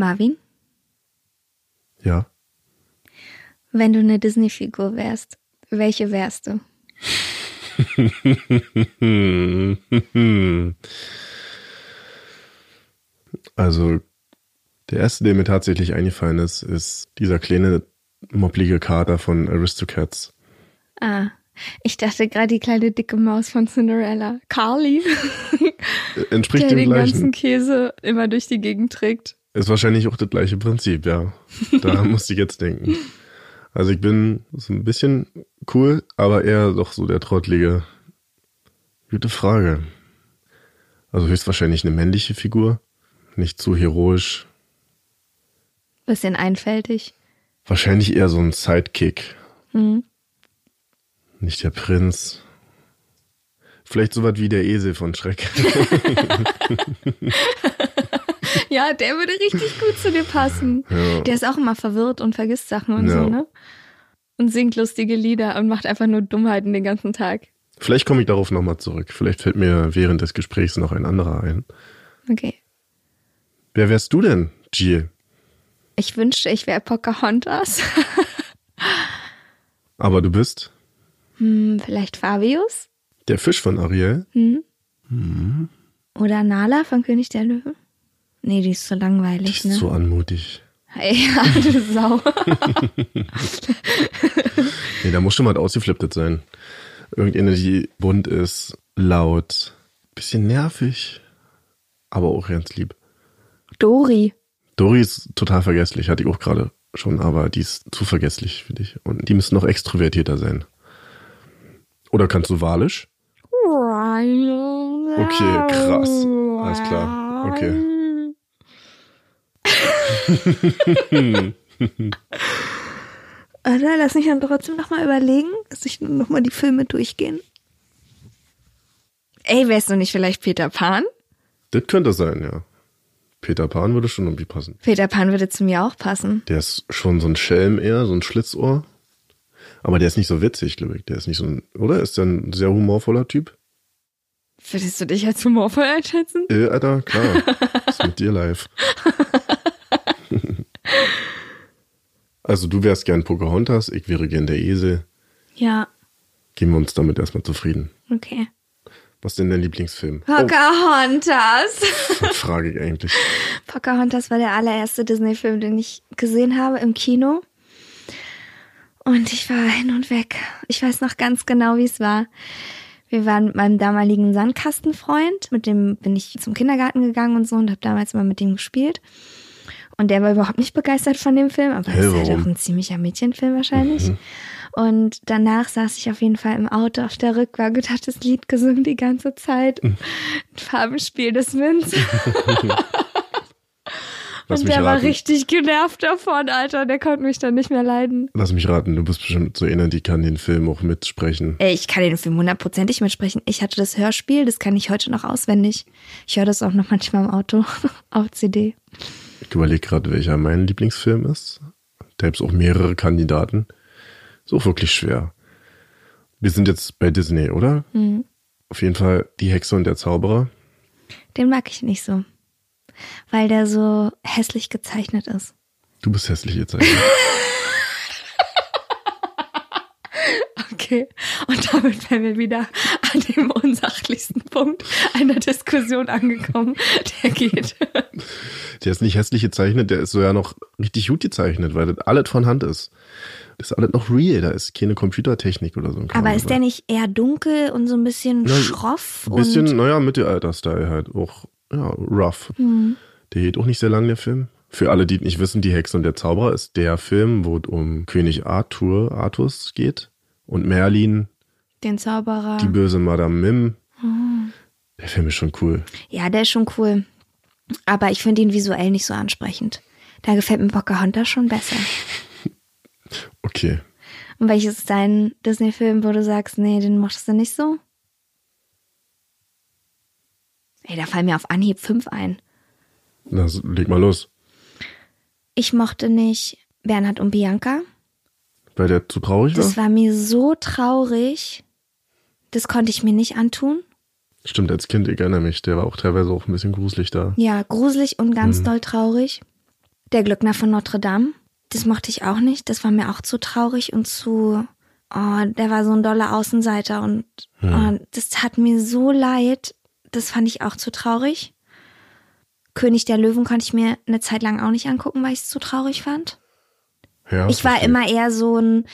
Marvin, Ja. wenn du eine Disney-Figur wärst, welche wärst du? Also, der erste, der mir tatsächlich eingefallen ist, ist dieser kleine mopplige Kater von Aristocats. Ah, ich dachte gerade die kleine dicke Maus von Cinderella. Carly, Äh, Entspricht der den ganzen gleichen. Käse immer durch die Gegend trägt. Ist wahrscheinlich auch das gleiche Prinzip, ja. Da musste ich jetzt denken. Also ich bin so ein bisschen cool, aber eher doch so der Trottlige. Gute Frage. Also höchstwahrscheinlich eine männliche Figur. Nicht zu heroisch. Bisschen einfältig. Wahrscheinlich eher so ein Sidekick. Mhm. Nicht der Prinz. Vielleicht so was wie der Esel von Schreck. Ja, der würde richtig gut zu dir passen. Ja. Der ist auch immer verwirrt und vergisst Sachen und Ja. so, ne? Und singt lustige Lieder und macht einfach nur Dummheiten den ganzen Tag. Vielleicht komme ich darauf nochmal zurück. Vielleicht fällt mir während des Gesprächs noch ein anderer ein. Okay. Wer wärst du denn, Giel? Ich wünschte, ich wäre Pocahontas. Aber du bist hm, vielleicht Fabius? der Fisch von Ariel. Oder Nala von König der Löwen? Nee, die ist so langweilig, Die ist ne? so anmutig. Ey, ja, du Sau. Nee, da muss schon was ausgeflipptet sein. Irgendeine, die bunt ist, laut, bisschen nervig, aber auch ganz lieb. Dori. Dori ist total vergesslich, hatte ich auch gerade schon, aber die ist zu vergesslich für dich. Und die müssen noch extrovertierter sein. Oder kannst du Walisch? Okay, krass. Alles klar. Okay. Oder lass mich dann trotzdem nochmal überlegen, dass ich nochmal die Filme durchgehen. Ey, wärst du nicht vielleicht Peter Pan? Das könnte sein, ja. Peter Pan würde schon irgendwie passen. Peter Pan würde zu mir auch passen. Der ist schon so ein Schelm eher, so ein Schlitzohr. Aber der ist nicht so witzig, glaube ich. Der ist nicht so ein, oder? Ist der ein sehr humorvoller Typ? Würdest du dich als humorvoll einschätzen? Äh, Alter, klar. ist mit dir live. also du wärst gern Pocahontas, ich wäre gern der Esel. Ja, Geben wir uns damit erstmal zufrieden. okay. Was ist denn dein Lieblingsfilm? Pocahontas. Oh, was frage ich eigentlich. Pocahontas war der allererste Disney-Film, den ich gesehen habe im Kino. Und ich war hin und weg. Ich weiß noch ganz genau, wie es war. Wir waren mit meinem damaligen Sandkastenfreund, mit dem bin ich zum Kindergarten gegangen und so und habe damals mal mit dem gespielt. Und der war überhaupt nicht begeistert von dem Film, aber es ist halt auch ein ziemlicher Mädchenfilm wahrscheinlich. Und danach saß ich auf jeden Fall im Auto auf der Rückbank und hat das Lied gesungen die ganze Zeit. Mhm. Farbenspiel des Winds. Lass und mich der war richtig genervt davon, Alter. Der konnte mich dann nicht mehr leiden. Lass mich raten, du bist bestimmt so einer, die kann den Film auch mitsprechen. Ey, ich kann den Film hundertprozentig mitsprechen. Ich hatte das Hörspiel, das kann ich heute noch auswendig. Ich höre das auch noch manchmal im Auto auf CD. Ich überlege gerade, welcher mein Lieblingsfilm ist. Da gibt es auch mehrere Kandidaten. Ist auch wirklich schwer. Wir sind jetzt bei Disney, oder? Mhm. Auf jeden Fall Die Hexe und der Zauberer. Den mag ich nicht so. Weil der so hässlich gezeichnet ist. Du bist hässlich eigentlich. Okay. Und damit wären wir wieder an dem unsachlichsten Punkt einer Diskussion angekommen. Der geht. der ist nicht hässlich gezeichnet, der ist so ja noch richtig gut gezeichnet, weil das alles von Hand ist. Das ist alles noch real, da ist keine Computertechnik oder so. Aber ist der nicht eher dunkel und so ein bisschen Ja, schroff? Ein bisschen, naja, Mittelalter-Style halt. Auch, ja, rough. Hm. Der geht auch nicht sehr lang, der Film. Für alle, die nicht wissen, Die Hexe und der Zauberer ist der Film, wo es um König Arthur, Artus geht und Merlin, Den Zauberer. die böse Madame Mim. Der Film ist schon cool. ja, der ist schon cool. Aber ich finde ihn visuell nicht so ansprechend. Da gefällt mir Pocahontas schon besser. Okay. Und welches ist dein Disney-Film, wo du sagst, nee, den mochtest du nicht so? Ey, da fallen mir auf Anhieb fünf ein. Na, leg mal los. Ich mochte nicht Bernhard und Bianca. Weil der zu traurig war? Das war mir so traurig. Das konnte ich mir nicht antun. Stimmt, als Kind, ich erinnere mich, der war auch teilweise auch ein bisschen gruselig da. Ja, gruselig und ganz doll traurig. Der Glöckner von Notre Dame, das mochte ich auch nicht. Das war mir auch zu traurig und zu. Oh, der war so ein doller Außenseiter und oh, das tat mir so leid. Das fand ich auch zu traurig. König der Löwen konnte ich mir eine Zeit lang auch nicht angucken, weil ich es zu traurig fand. Ja, Ich war immer eher so ein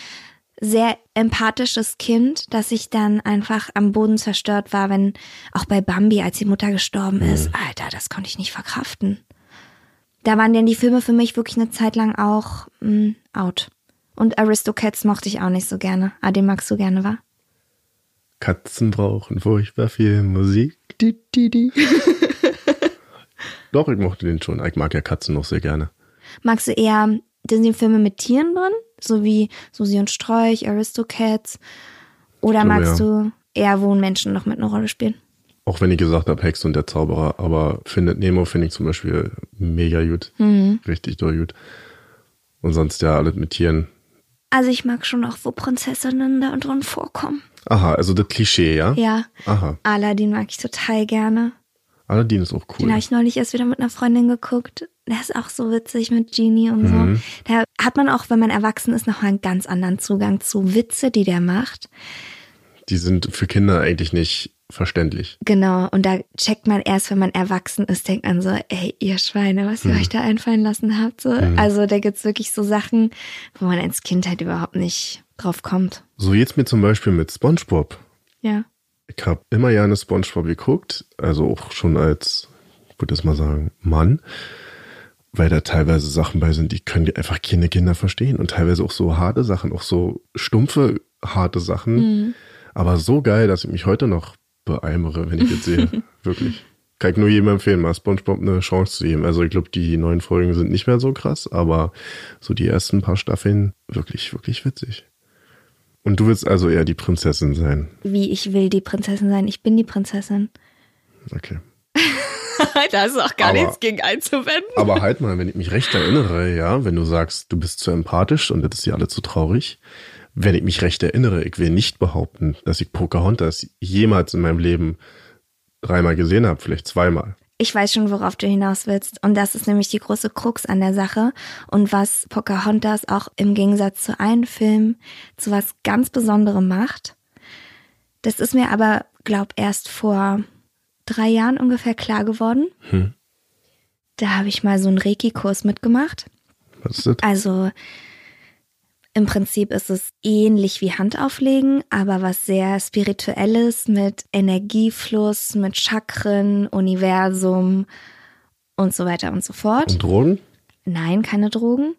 sehr empathisches Kind, dass ich dann einfach am Boden zerstört war, wenn auch bei Bambi, als die Mutter gestorben ist. Alter, das konnte ich nicht verkraften. Da waren denn die Filme für mich wirklich eine Zeit lang auch mh, out. Und Aristocats mochte ich auch nicht so gerne. Ah, den magst du gerne, wa? Katzen brauchen furchtbar viel Musik. Di, di, di. Doch, ich mochte den schon. Ich mag ja Katzen noch sehr gerne. Magst du eher Disney-Filme mit Tieren drin? So wie Susi und Strolch, Aristocats? Oder glaube, magst ja. du eher, wo Menschen noch mit einer Rolle spielen? Auch wenn ich gesagt habe, Hex und der Zauberer, aber Findet Nemo finde ich zum Beispiel mega gut. Mhm. Richtig doll gut. Und sonst ja alles mit Tieren. Also ich mag schon auch, wo Prinzessinnen da drin vorkommen. Aha, also das Klischee, ja? Ja. Aha. Aladdin mag ich total gerne. Aladdin ist auch Den cool. habe ich neulich erst wieder mit einer Freundin geguckt. Der ist auch so witzig mit Genie und Mhm. so. Da hat man auch, wenn man erwachsen ist, noch mal einen ganz anderen Zugang zu Witze, die der macht. Die sind für Kinder eigentlich nicht verständlich. Genau. Und da checkt man erst, wenn man erwachsen ist, denkt man so, ey, ihr Schweine, was ihr Mhm. euch da einfallen lassen habt. So. Also da gibt's wirklich so Sachen, wo man als Kind halt überhaupt nicht drauf kommt. So jetzt mir zum Beispiel mit SpongeBob. Ja. Ich habe immer gerne SpongeBob geguckt, also auch schon als, ich würde das mal sagen, Mann, weil da teilweise Sachen bei sind, die können einfach keine Kinder verstehen und teilweise auch so harte Sachen, auch so stumpfe, harte Sachen, aber so geil, dass ich mich heute noch beeimere, wenn ich jetzt sehe, wirklich. Kann ich nur jedem empfehlen, mal SpongeBob eine Chance zu geben. Also ich glaube, die neuen Folgen sind nicht mehr so krass, aber so die ersten paar Staffeln wirklich, wirklich witzig. Und du willst also eher die Prinzessin sein. Wie ich will die Prinzessin sein. Ich bin die Prinzessin. Okay. da ist auch gar Aber- nichts gegen einzuwenden. Aber halt mal, wenn ich mich recht erinnere, ja, wenn du sagst, du bist zu empathisch und das ist dir alle zu traurig, wenn ich mich recht erinnere, ich will nicht behaupten, dass ich Pocahontas jemals in meinem Leben dreimal gesehen habe, vielleicht zweimal. Ich weiß schon, worauf du hinaus willst. Und das ist nämlich die große Krux an der Sache. Und was Pocahontas auch im Gegensatz zu allen Filmen zu was ganz Besonderem macht. Das ist mir aber, glaub, erst vor drei Jahren ungefähr klar geworden. Da habe ich mal so einen Reiki-Kurs mitgemacht. Was ist das? Also im Prinzip ist es ähnlich wie Handauflegen, aber was sehr spirituelles mit Energiefluss, mit Chakren, Universum und so weiter und so fort. Und Drogen? Nein, keine Drogen.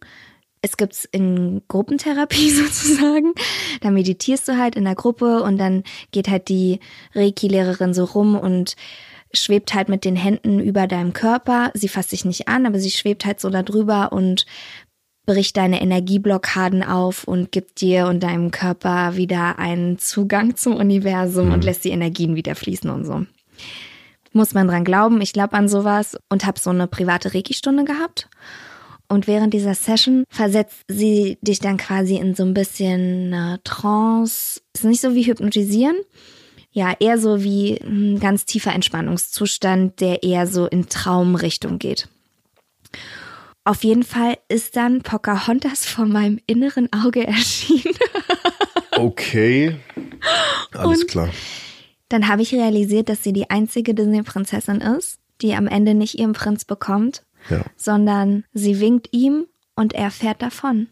Es gibt's in Gruppentherapie sozusagen. Da meditierst du halt in der Gruppe und dann geht halt die Reiki-Lehrerin so rum und schwebt halt mit den Händen über deinem Körper. Sie fasst dich nicht an, aber sie schwebt halt so da drüber und bricht deine Energieblockaden auf und gibt dir und deinem Körper wieder einen Zugang zum Universum und lässt die Energien wieder fließen und so. Muss man dran glauben, ich glaube an sowas und habe so eine private Reiki-Stunde gehabt. Und während dieser Session versetzt sie dich dann quasi in so ein bisschen äh, Trance. Ist nicht so wie hypnotisieren. Ja, eher so wie ein ganz tiefer Entspannungszustand, der eher so in Traumrichtung geht. Auf jeden Fall ist dann Pocahontas vor meinem inneren Auge erschienen. Okay. Alles Und- klar. Dann habe ich realisiert, dass sie die einzige Disney-Prinzessin ist, die am Ende nicht ihren Prinz bekommt, Ja. sondern sie winkt ihm und er fährt davon.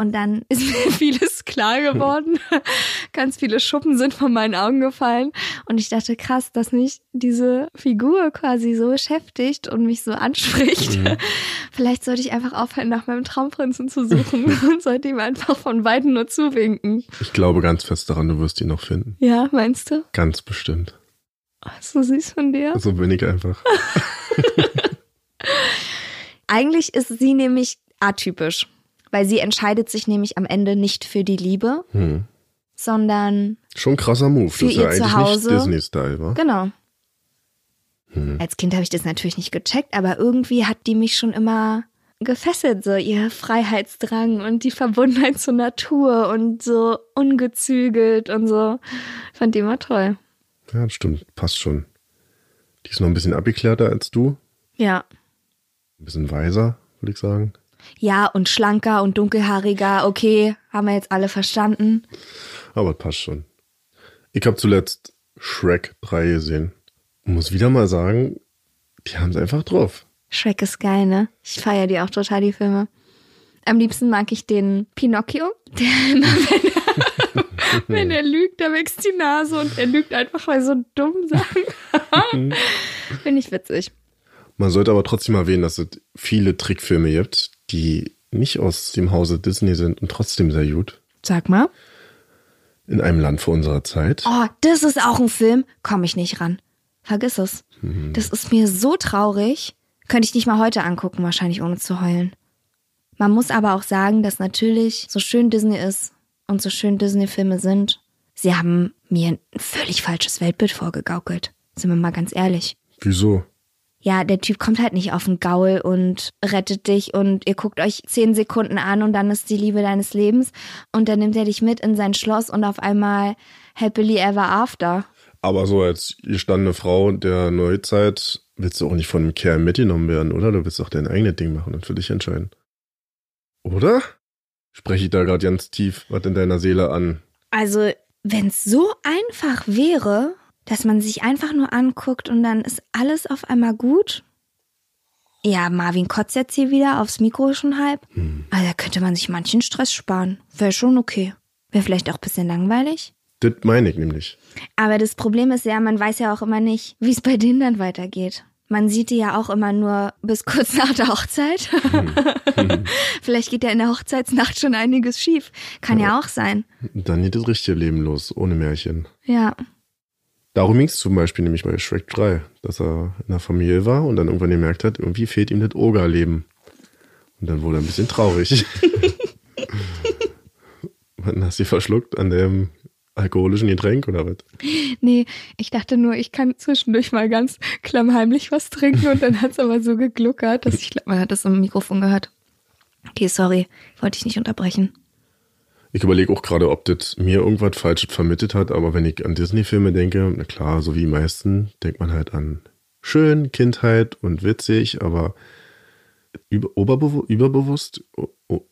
Und dann ist mir vieles klar geworden. Ganz viele Schuppen sind von meinen Augen gefallen. Und ich dachte, krass, dass mich diese Figur quasi so beschäftigt und mich so anspricht. Mhm. Vielleicht sollte ich einfach aufhören, nach meinem Traumprinzen zu suchen und sollte ihm einfach von Weitem nur zuwinken. Ich glaube ganz fest daran, du wirst ihn noch finden. Ja, meinst du? Ganz bestimmt. So süß von dir. So bin ich einfach. Eigentlich ist sie nämlich atypisch, weil sie entscheidet sich nämlich am Ende nicht für die Liebe, Hm. sondern Schon krasser Move. Für das ist ja eigentlich Zuhause. nicht Disney-Style, wa? genau. Hm. Als Kind habe ich das natürlich nicht gecheckt, aber irgendwie hat die mich schon immer gefesselt, so ihr Freiheitsdrang und die Verbundenheit zur Natur und so ungezügelt und so. Fand die immer toll. Ja, das stimmt. Passt schon. Die ist noch ein bisschen abgeklärter als du. Ja. Ein bisschen weiser, würde ich sagen. Ja, und schlanker und dunkelhaariger, okay, haben wir jetzt alle verstanden. Aber passt schon. Ich habe zuletzt Shrek 3 gesehen. Muss wieder mal sagen, die haben es einfach drauf. Shrek ist geil, ne? Ich feiere die auch total, die Filme. Am liebsten mag ich den Pinocchio, der immer, wenn er, wenn er lügt, da wächst die Nase und er lügt einfach bei so dummen Sachen. Finde ich witzig. Man sollte aber trotzdem erwähnen, dass es viele Trickfilme gibt, die nicht aus dem Hause Disney sind und trotzdem sehr gut. Sag mal. In einem Land vor unserer Zeit. Oh, das ist auch ein Film. Komme ich nicht ran. Vergiss es. Das ist mir so traurig. Könnte ich nicht mal heute angucken, wahrscheinlich ohne zu heulen. Man muss aber auch sagen, dass natürlich, so schön Disney ist und so schön Disney-Filme sind, sie haben mir ein völlig falsches Weltbild vorgegaukelt. Sind wir mal ganz ehrlich. Wieso? Ja, der Typ kommt halt nicht auf den Gaul und rettet dich und ihr guckt euch zehn Sekunden an und dann ist die Liebe deines Lebens und dann nimmt er dich mit in sein Schloss und auf einmal happily ever after. Aber so als gestandene Frau der Neuzeit willst du auch nicht von einem Kerl mitgenommen werden, oder? Du willst auch dein eigenes Ding machen und für dich entscheiden. Oder? Spreche ich da gerade ganz tief was in deiner Seele an? Also, wenn es so einfach wäre, dass man sich einfach nur anguckt und dann ist alles auf einmal gut. Ja, Marvin kotzt jetzt hier wieder aufs Mikro schon halb. Also da könnte man sich manchen Stress sparen. Wäre schon okay. Wäre vielleicht auch ein bisschen langweilig. Das meine ich nämlich. Aber das Problem ist ja, man weiß ja auch immer nicht, wie es bei denen dann weitergeht. Man sieht die ja auch immer nur bis kurz nach der Hochzeit. Vielleicht geht ja in der Hochzeitsnacht schon einiges schief. Kann ja auch sein. Dann geht das richtige Leben los, ohne Märchen. Ja. Darum ging es zum Beispiel nämlich bei Shrek 3, dass er in der Familie war und dann irgendwann gemerkt hat, irgendwie fehlt ihm das Ogerleben. Und dann wurde er ein bisschen traurig. Wann hast du verschluckt an dem alkoholischen Getränk oder was? Nee, ich dachte nur, ich kann zwischendurch mal ganz klammheimlich was trinken und dann hat's aber so gegluckert, dass ich glaube, man hat das im Mikrofon gehört. Okay, sorry, wollte ich nicht unterbrechen. Ich überlege auch gerade, ob das mir irgendwas Falsches vermittelt hat, aber wenn ich an Disney-Filme denke, na klar, so wie die meisten, denkt man halt an schön, Kindheit und witzig, aber über, oberbewu überbewusst, o- o-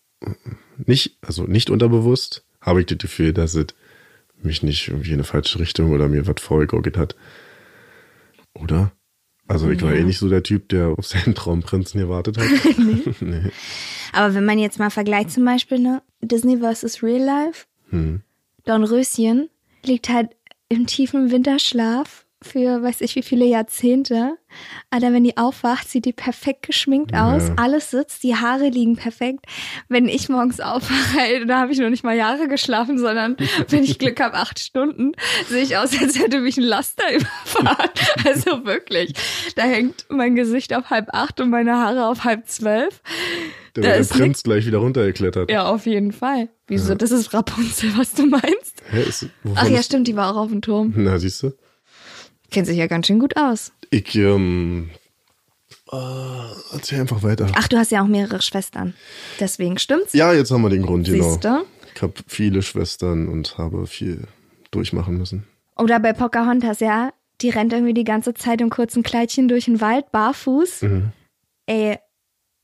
nicht, also nicht unterbewusst, habe ich das Gefühl, dass es mich nicht irgendwie in eine falsche Richtung oder mir was vorgegaukelt hat. Oder? Also ich war Ja. eh nicht so der Typ, der auf seinen Traumprinzen gewartet hat. nee. Aber wenn man jetzt mal vergleicht zum Beispiel, ne, Disney vs. Real Life, Hm. Dornröschen liegt halt im tiefen Winterschlaf für weiß ich wie viele Jahrzehnte. Aber wenn die aufwacht, sieht die perfekt geschminkt aus. Ja. Alles sitzt, die Haare liegen perfekt. Wenn ich morgens aufwache, da habe ich noch nicht mal Jahre geschlafen, sondern wenn ich Glück habe, acht Stunden, sehe ich aus, als hätte mich ein Laster überfahren. Also wirklich. Da hängt mein Gesicht auf halb acht und meine Haare auf halb zwölf. Der, Da der ist Prinz gleich wieder runtergeklettert. Ja, auf jeden Fall. Wieso? Das ist Rapunzel, was du meinst? Hä, ist, Ach ja, stimmt, die war auch auf dem Turm. Na, siehst du? Kennt sich ja ganz schön gut aus. Ich, ähm, äh, erzähl einfach weiter. Ach, du hast ja auch mehrere Schwestern. Deswegen stimmt's? Ja, jetzt haben wir den Grund, genau. Siehste? Ich habe viele Schwestern und habe viel durchmachen müssen. Oder bei Pocahontas, ja. Die rennt irgendwie die ganze Zeit im kurzen Kleidchen durch den Wald, barfuß. Mhm. Ey,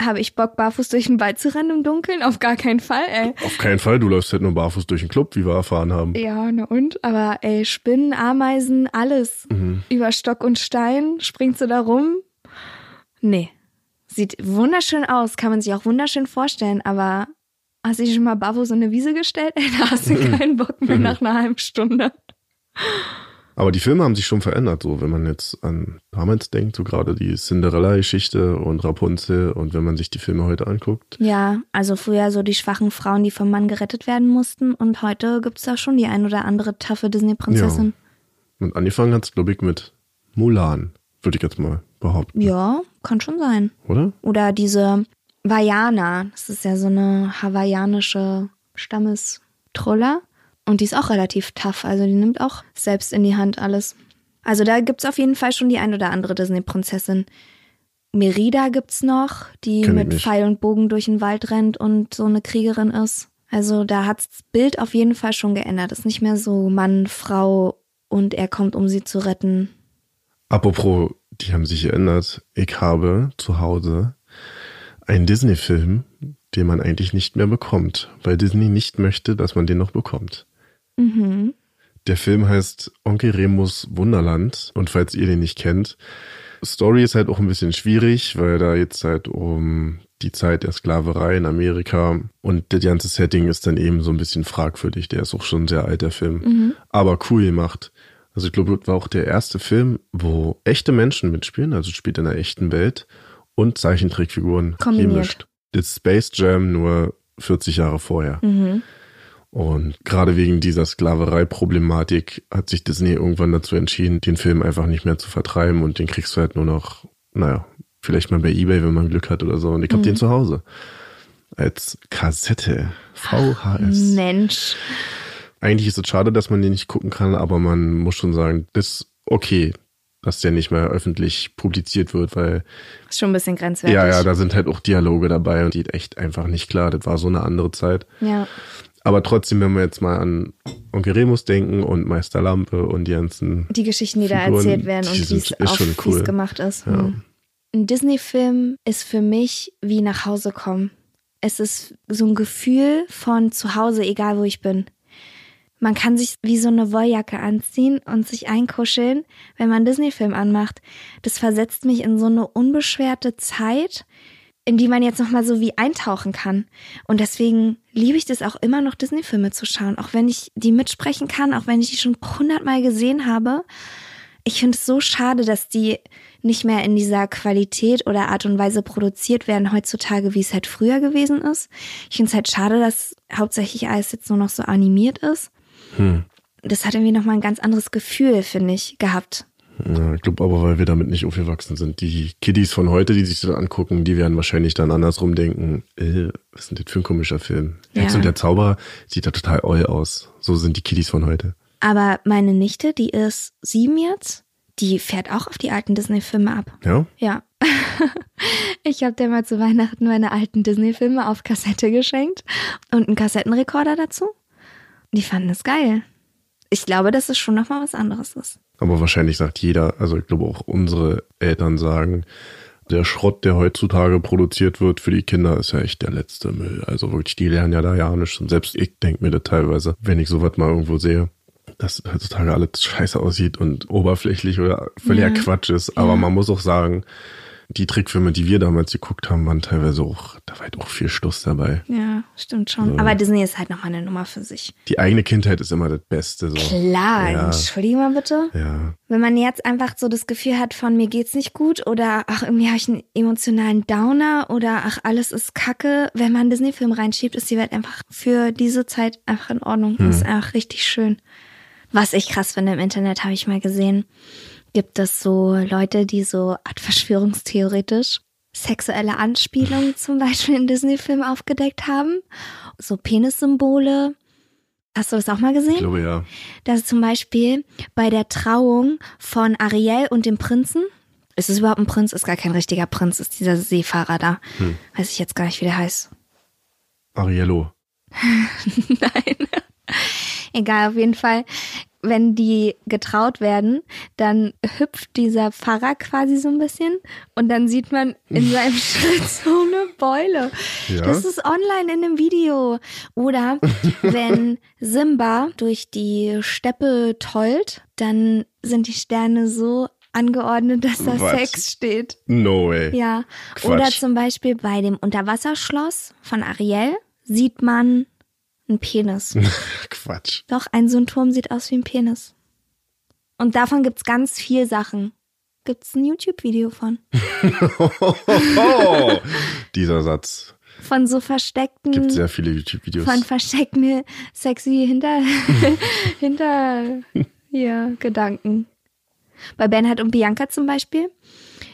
habe ich Bock, barfuß durch den Wald zu rennen im Dunkeln? Auf gar keinen Fall, ey. Auf keinen Fall, du läufst halt nur barfuß durch den Club, wie wir erfahren haben. Ja, na und? Aber ey, Spinnen, Ameisen, alles. Mhm. Über Stock und Stein springt sie da rum. Nee. Sieht wunderschön aus, kann man sich auch wunderschön vorstellen, aber Hast du dich schon mal Bavo so eine Wiese gestellt? Ey, da hast du keinen Bock mehr nach einer halben Stunde. Aber die Filme haben sich schon verändert, so wenn man jetzt an damals denkt, so gerade die Cinderella-Geschichte und Rapunzel und wenn man sich die Filme heute anguckt. Ja, also früher so die schwachen Frauen, die vom Mann gerettet werden mussten und heute gibt's da schon die ein oder andere taffe Disney-Prinzessin. Und angefangen hat's, glaube ich, mit Mulan, würde ich jetzt mal behaupten. Ja. kann schon sein. Oder? Oder diese Vajana, das ist ja so eine hawaiianische Stammestruller. Und die ist auch relativ tough, also die nimmt auch selbst in die Hand alles. Also da gibt's auf jeden Fall schon die ein oder andere Disney-Prinzessin. Merida gibt's noch, die Kenn mit. Pfeil und Bogen durch den Wald rennt und so eine Kriegerin ist. Also da hat's das Bild auf jeden Fall schon geändert. Ist nicht mehr so Mann, Frau und er kommt, um sie zu retten. Apropos, die haben sich geändert. Ich habe zu Hause einen Disney-Film, den man eigentlich nicht mehr bekommt, weil Disney nicht möchte, dass man den noch bekommt. Mhm. Der Film heißt Onkel Remus Wunderland und falls ihr den nicht kennt, Story ist halt auch ein bisschen schwierig, weil da jetzt halt um die Zeit der Sklaverei in Amerika und das ganze Setting ist dann eben so ein bisschen fragwürdig. Der ist auch schon sehr alt, der Film. Aber cool gemacht. Also ich glaube, das war auch der erste Film, wo echte Menschen mitspielen, also spielt in einer echten Welt und Zeichentrickfiguren gemischt. Das Space Jam nur 40 Jahre vorher. Mhm. Und gerade wegen dieser Sklaverei-Problematik hat sich Disney irgendwann dazu entschieden, den Film einfach nicht mehr zu vertreiben und den kriegst du halt nur noch, naja, vielleicht mal bei Ebay, wenn man Glück hat oder so. Und ich hab den zu Hause. Als Kassette. VHS. Mensch. Eigentlich ist es schade, dass man den nicht gucken kann, aber man muss schon sagen, das ist okay, dass der nicht mehr öffentlich publiziert wird, weil Ist schon ein bisschen grenzwertig. ja, ja, da sind halt auch Dialoge dabei und die echt einfach nicht klar. Das war so eine andere Zeit. ja. Aber trotzdem, wenn wir jetzt mal an Onkel Remus denken und Meister Lampe und die ganzen. die Geschichten, die da Figuren, erzählt werden und wie es auch cool. gemacht ist. Ja. Hm. Ein Disney-Film ist für mich wie nach Hause kommen. Es ist so ein Gefühl von zu Hause, egal wo ich bin. Man kann sich wie so eine Wolljacke anziehen und sich einkuscheln, wenn man einen Disney-Film anmacht. Das versetzt mich in so eine unbeschwerte Zeit, in die man jetzt nochmal so wie eintauchen kann. Und deswegen liebe ich das auch immer noch, Disney-Filme zu schauen. Auch wenn ich die mitsprechen kann, auch wenn ich die schon hundertmal gesehen habe. Ich finde es so schade, dass die nicht mehr in dieser Qualität oder Art und Weise produziert werden heutzutage, wie es halt früher gewesen ist. Ich finde es halt schade, dass hauptsächlich alles jetzt nur noch so animiert ist. Hm. Das hat irgendwie nochmal ein ganz anderes Gefühl, finde ich, gehabt. Ja, ich glaube aber, weil wir damit nicht aufgewachsen sind. Die Kiddies von heute, die sich das angucken, die werden wahrscheinlich dann andersrum denken, äh, was ist denn das für ein komischer Film? Ja. Hex und der Zauberer sieht da total oll aus. So sind die Kiddies von heute. Aber meine Nichte, die ist sieben jetzt, die fährt auch auf die alten Disney-Filme ab. Ja? Ja. Ich habe dir mal zu Weihnachten meine alten Disney-Filme auf Kassette geschenkt und einen Kassettenrekorder dazu. Die fanden es geil. Ich glaube, dass es schon nochmal was anderes ist. Aber wahrscheinlich sagt jeder, also ich glaube auch unsere Eltern sagen, der Schrott, der heutzutage produziert wird für die Kinder, ist ja echt der letzte Müll. Also wirklich, die lernen ja da ja nichts. Und selbst ich denke mir das teilweise, wenn ich sowas mal irgendwo sehe, dass heutzutage alles scheiße aussieht und oberflächlich oder völliger Ja. Quatsch ist. Aber Ja. man muss auch sagen, die Trickfilme, die wir damals geguckt haben, waren teilweise auch, da war halt auch viel Stuss dabei. Ja, stimmt schon. Aber Disney ist halt nochmal eine Nummer für sich. Die eigene Kindheit ist immer das Beste. So. Klar, Ja. entschuldige mal bitte. Ja. Wenn man jetzt einfach so das Gefühl hat von mir geht's nicht gut oder ach, irgendwie habe ich einen emotionalen Downer oder ach, alles ist kacke, wenn man einen Disney-Film reinschiebt, ist die Welt einfach für diese Zeit einfach in Ordnung. Das ist einfach richtig schön. Was ich krass finde im Internet, habe ich mal gesehen, gibt es so Leute, die so Art verschwörungstheoretisch sexuelle Anspielungen zum Beispiel in Disney-Filmen aufgedeckt haben. So Penissymbole. Hast du das auch mal gesehen? Ich glaube ja. dass zum Beispiel bei der Trauung von Ariel und dem Prinzen, ist es überhaupt ein Prinz? Ist gar kein richtiger Prinz, ist dieser Seefahrer da. Hm. Weiß ich jetzt gar nicht, wie der heißt. Ariello. Nein. Egal, auf jeden Fall. Wenn die getraut werden, dann hüpft dieser Pfarrer quasi so ein bisschen und dann sieht man in seinem Schritt so eine Beule. Ja? Das ist online in einem Video. Oder wenn Simba durch die Steppe tollt, dann sind die Sterne so angeordnet, dass da Was? Sex steht. No way. Ja. Quatsch. Oder zum Beispiel bei dem Unterwasserschloss von Ariel sieht man einen Penis. Quatsch. Doch, ein ein Turm sieht aus wie ein Penis. Und davon gibt's ganz viel Sachen. Gibt's ein YouTube-Video von. Oh, dieser Satz. Von so versteckten. Gibt sehr viele YouTube-Videos. von versteckten sexy hinter, hinter, ja, Gedanken. Bei Bernhard und Bianca zum Beispiel,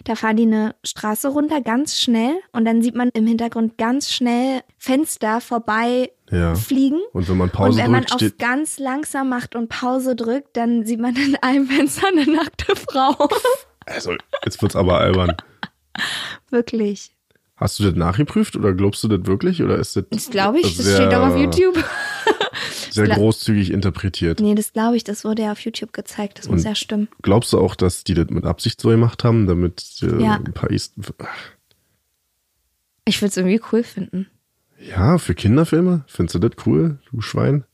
da fahren die eine Straße runter ganz schnell und dann sieht man im Hintergrund ganz schnell Fenster vorbei Ja. fliegen. Und wenn man Und Pause wenn man drückt, auf steht. ganz langsam macht und Pause drückt, dann sieht man in einem Fenster eine nackte Frau. Also, jetzt wird's aber albern. Wirklich. Hast du das nachgeprüft oder glaubst du das wirklich? Oder ist das Das glaube ich, das steht auch auf YouTube. sehr großzügig interpretiert? Nee, das glaube ich, das wurde ja auf YouTube gezeigt. Das muss Und- ja stimmen. Glaubst du auch, dass die das mit Absicht so gemacht haben, damit äh, Ja. ein paar East Ich würde es irgendwie cool finden. Ja, für Kinderfilme? Findest du das cool, du Schwein?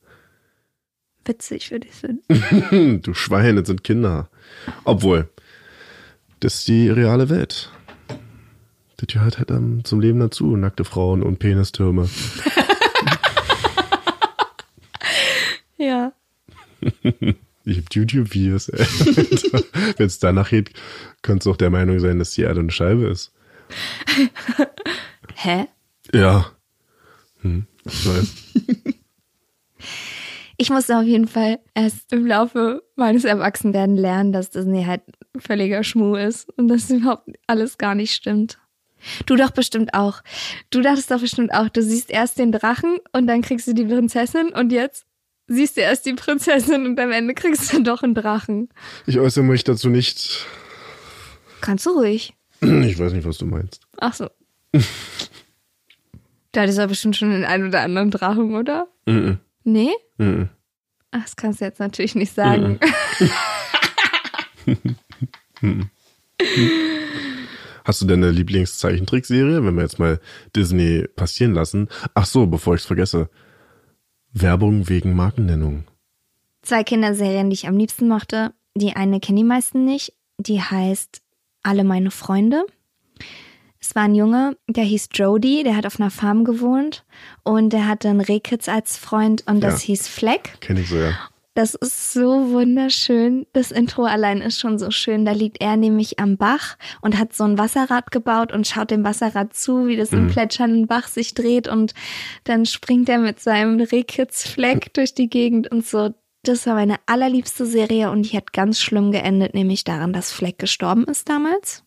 Witzig würde ich finden. du Schwein, das sind Kinder. Obwohl, das ist die reale Welt. Das gehört halt ähm, zum Leben dazu, nackte Frauen und Penistürme. Ja. Ich hab YouTube-Videos, ey. Wenn es danach geht, könntest du auch der Meinung sein, dass die Erde eine Scheibe ist. Hä? Ja. Hm, ich musste auf jeden Fall erst im Laufe meines Erwachsenwerden lernen, dass Disney halt völliger Schmuh ist und dass überhaupt alles gar nicht stimmt. Du doch bestimmt auch. Du dachtest doch bestimmt auch, du siehst erst den Drachen und dann kriegst du die Prinzessin und jetzt siehst du erst die Prinzessin und am Ende kriegst du doch einen Drachen. Ich äußere mich dazu nicht. Kannst du ruhig. Ich weiß nicht, was du meinst. Ach so. Du hattest ja bestimmt schon den einen oder anderen Drachen, oder? Mhm. Nee? Mhm. Ach, das kannst du jetzt natürlich nicht sagen. Hast du denn eine Lieblingszeichentrickserie, wenn wir jetzt mal Disney passieren lassen? Ach so, bevor ich es vergesse. Werbung wegen Markennennung. Zwei Kinderserien, die ich am liebsten mochte. Die eine kennen die meisten nicht. Die heißt Alle meine Freunde. Es war ein Junge, der hieß Jody, der hat auf einer Farm gewohnt und der hatte einen Rehkitz als Freund und das Ja. hieß Fleck. Kenn ich so, ja. Das ist so wunderschön. Das Intro allein ist schon so schön. Da liegt er nämlich am Bach und hat so ein Wasserrad gebaut und schaut dem Wasserrad zu, wie das im plätschernden Bach sich dreht und dann springt er mit seinem Rehkitzfleck durch die Gegend und so. Das war meine allerliebste Serie und die hat ganz schlimm geendet, nämlich daran, dass Fleck gestorben ist damals.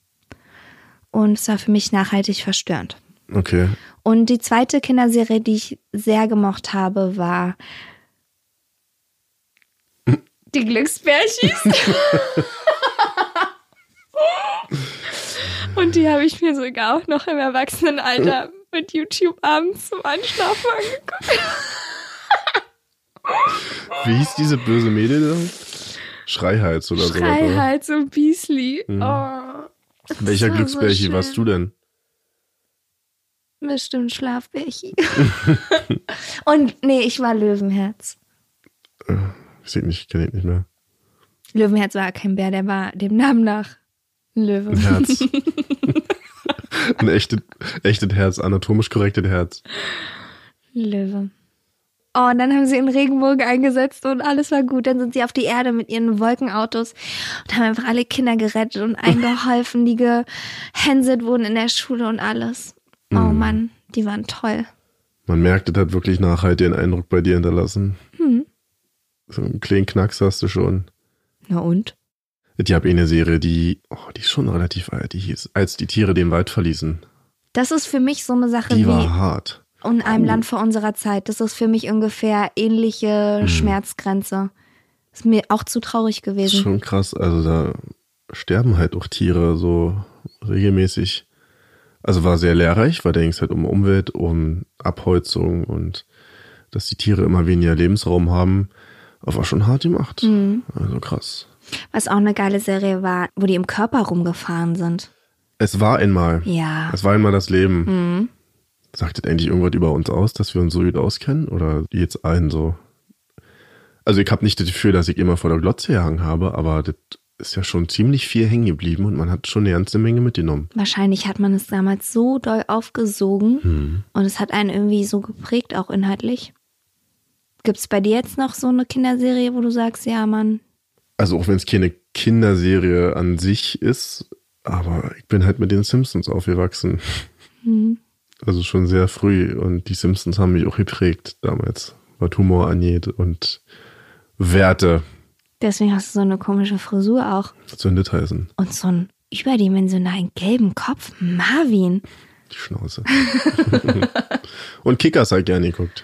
Und es war für mich nachhaltig verstörend. Okay. Und die zweite Kinderserie, die ich sehr gemocht habe, war die Glücksbärchis. Und die habe ich mir sogar auch noch im Erwachsenenalter mit YouTube abends zum Einschlafen angeguckt. Wie hieß diese böse Mädel? Schreihals oder so. Schreihals und Beasley. Oh, Welcher so Glücksbärchi schön. warst du denn? bestimmt Schlafbärchi. und nee, ich war Löwenherz. Ich sehe nicht, kenne ich nicht mehr. Löwenherz war kein Bär, der war dem Namen nach ein Löwe. Ein Herz. Ein echtes, echtes Herz, anatomisch korrektes Herz. Löwe. Oh, und dann haben sie einen Regenbogen eingesetzt und alles war gut. Dann sind sie auf die Erde mit ihren Wolkenautos und haben einfach alle Kinder gerettet und eingeholfen, die gehänselt wurden in der Schule und alles. Oh Mann, die waren toll. Man merkt, das hat wirklich nachhaltigen Eindruck bei dir hinterlassen. Hm. So einen kleinen Knacks hast du schon. Na und? Ich habe eine Serie, die, oh, die ist schon relativ alt. Die hieß, als die Tiere den Wald verließen. Das ist für mich so eine Sache Die wie war hart. In einem Land vor unserer Zeit. Das ist für mich ungefähr ähnliche Schmerzgrenze. Ist mir auch zu traurig Ist gewesen. schon krass. Also da sterben halt auch Tiere so regelmäßig. Also war sehr lehrreich, weil da ging es halt um Umwelt, um Abholzung und dass die Tiere immer weniger Lebensraum haben. Aber war schon hart gemacht. Mhm. Also krass. Was auch eine geile Serie war, wo die im Körper rumgefahren sind. Es war einmal. Ja. Es war einmal das Leben. Mhm. Sagt das eigentlich irgendwas über uns aus, dass wir uns so gut auskennen? Oder jetzt allen so? Also ich habe nicht das Gefühl, dass ich immer vor der Glotze gehangen habe, aber das ist ja schon ziemlich viel hängen geblieben und man hat schon eine ganze Menge mitgenommen. Wahrscheinlich hat man es damals so doll aufgesogen Hm. und es hat einen irgendwie so geprägt, auch inhaltlich. Gibt es bei dir jetzt noch so eine Kinderserie, wo du sagst, ja, Mann, Also auch wenn es keine Kinderserie an sich ist, aber ich bin halt mit den Simpsons aufgewachsen. Also schon sehr früh und die Simpsons haben mich auch geprägt damals, was Humor angeht und Werte. deswegen hast du so eine komische Frisur auch Was soll denn das heißen? und so einen überdimensionalen gelben Kopf. Marvin. Die Schnauze. und Kickers halt gerne geguckt.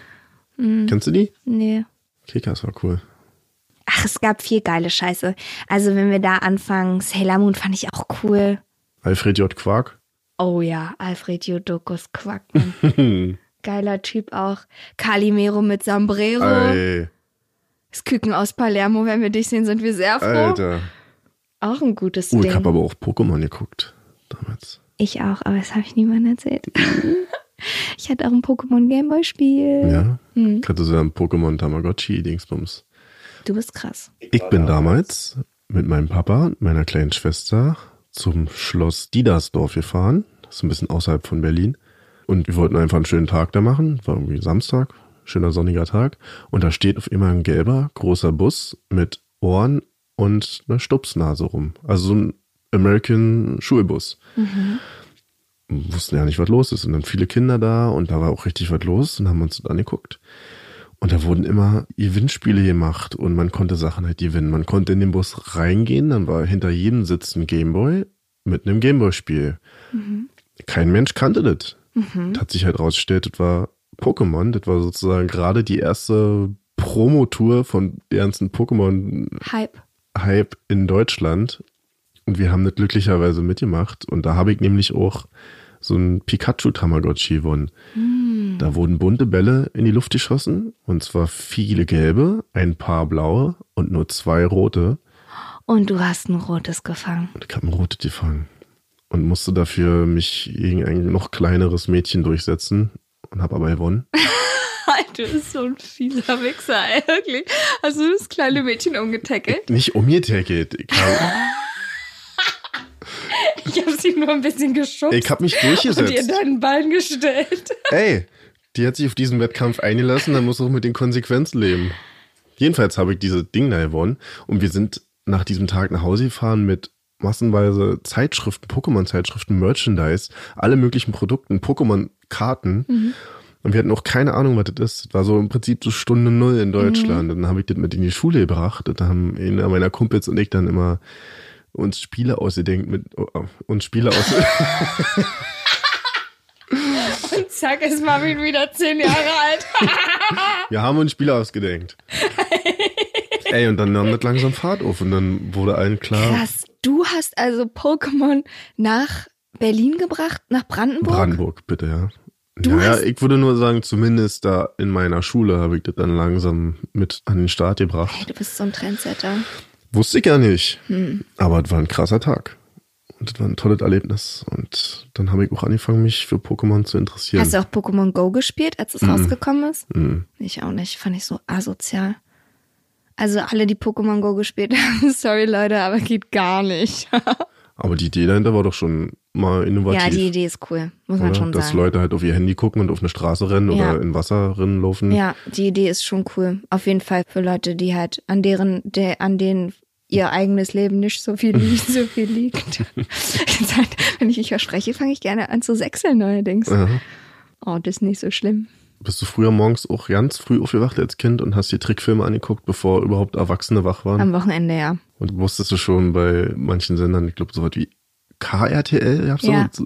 Kennst du die? Nee. Kickers war cool. Ach, es gab viel geile Scheiße. Also wenn wir da anfangen, Sailor Moon fand ich auch cool. Alfred J. Quark. Oh ja, Alfred Jodokus Quacken. Geiler Typ auch. Calimero mit Sombrero. Ey, Das Küken aus Palermo, wenn wir dich sehen, sind wir sehr froh. Alter. Auch ein gutes Oh, Ding. ich habe aber auch Pokémon geguckt. Damals. Ich auch, aber das habe ich niemandem erzählt. ich hatte auch ein Pokémon Gameboy-Spiel. Ja? Hm. Ich hatte so ein Pokémon Tamagotchi-Dingsbums. Du bist krass. Ich bin damals mit meinem Papa und meiner kleinen Schwester zum Schloss Diedersdorf gefahren. Das ist ein bisschen außerhalb von Berlin. Und wir wollten einfach einen schönen Tag da machen. War irgendwie Samstag, schöner sonniger Tag. Und da steht auf immer ein gelber, großer Bus mit Ohren und einer Stupsnase rum. Also so ein American Schulbus. Wussten ja nicht, was los ist. Und dann viele Kinder da und da war auch richtig was los und haben uns das angeguckt. Und da wurden immer Gewinnspiele gemacht und man konnte Sachen halt gewinnen. Man konnte in den Bus reingehen, dann war hinter jedem Sitz ein Gameboy mit einem Gameboy-Spiel. Kein Mensch kannte das. Das hat sich halt rausgestellt, das war Pokémon. Das war sozusagen gerade die erste Promotour von der ganzen Pokémon-Hype Hype. in Deutschland. Und wir haben das glücklicherweise mitgemacht. Und da habe ich nämlich auch so ein Pikachu-Tamagotchi gewonnen. Da wurden bunte Bälle in die Luft geschossen. Und zwar viele gelbe, ein paar blaue und nur zwei rote. Und du hast ein rotes gefangen. Und ich habe ein rotes gefangen. Und musste dafür mich gegen ein noch kleineres Mädchen durchsetzen. Und habe aber gewonnen. Du bist so ein fieser Wichser, ey, wirklich. Hast du das kleine Mädchen umgetackelt? Nicht umgetackelt. Ich habe Ich habe sie nur ein bisschen geschubst ich hab mich und ihr durchgesetzt. deinen Bein gestellt. Ey, die hat sich auf diesen Wettkampf eingelassen, dann muss auch mit den Konsequenzen leben. Jedenfalls habe ich diese Ding da gewonnen und wir sind nach diesem Tag nach Hause gefahren mit massenweise Zeitschriften, Pokémon-Zeitschriften, Merchandise, alle möglichen Produkten, Pokémon-Karten. Und wir hatten auch keine Ahnung, was das ist. Das war so im Prinzip so Stunde Null in Deutschland. Und dann habe ich das mit in die Schule gebracht. Und da haben einer meiner Kumpels und ich dann immer uns Spiele ausgedenkt mit oh, uns Spiele aus zack, ist Marvin wieder zehn Jahre alt. Wir haben uns Spiele ausgedenkt. Ey, und dann nahm das langsam Fahrt auf und dann wurde allen klar, Krass, du hast also Pokémon nach Berlin gebracht, nach Brandenburg? Brandenburg, bitte, ja. Du naja, ich würde nur sagen, zumindest da in meiner Schule habe ich das dann langsam mit an den Start Hey, gebracht. du bist so ein Trendsetter. Wusste ich ja nicht. Hm. Aber es war ein krasser Tag. Und das war ein tolles Erlebnis. Und dann habe ich auch angefangen, mich für Pokémon zu interessieren. Hast du auch Pokémon Go gespielt, als es rausgekommen ist? Mhm. Ich auch nicht. Fand ich so asozial. Also alle, die Pokémon Go gespielt haben, sorry Leute, aber geht gar nicht. Aber die Idee dahinter war doch schon mal innovativ. ja, die Idee ist cool, muss man oder? schon Dass sagen. Leute halt auf ihr Handy gucken und auf eine Straße rennen Ja. oder in Wasser rennen laufen. Ja, die Idee ist schon cool. Auf jeden Fall für Leute, die halt an deren, der, an denen ihr eigenes Leben nicht so viel liegt, so viel liegt. Wenn ich mich verspreche, fange ich gerne an zu sechseln neuerdings. Aha. Oh, das ist nicht so schlimm. Bist du früher morgens auch ganz früh aufgewacht als Kind und hast dir Trickfilme angeguckt, bevor überhaupt Erwachsene wach waren? Am Wochenende, ja. Und wusstest du schon bei manchen Sendern, ich glaube, so was wie KRTL, gab's Ja. so,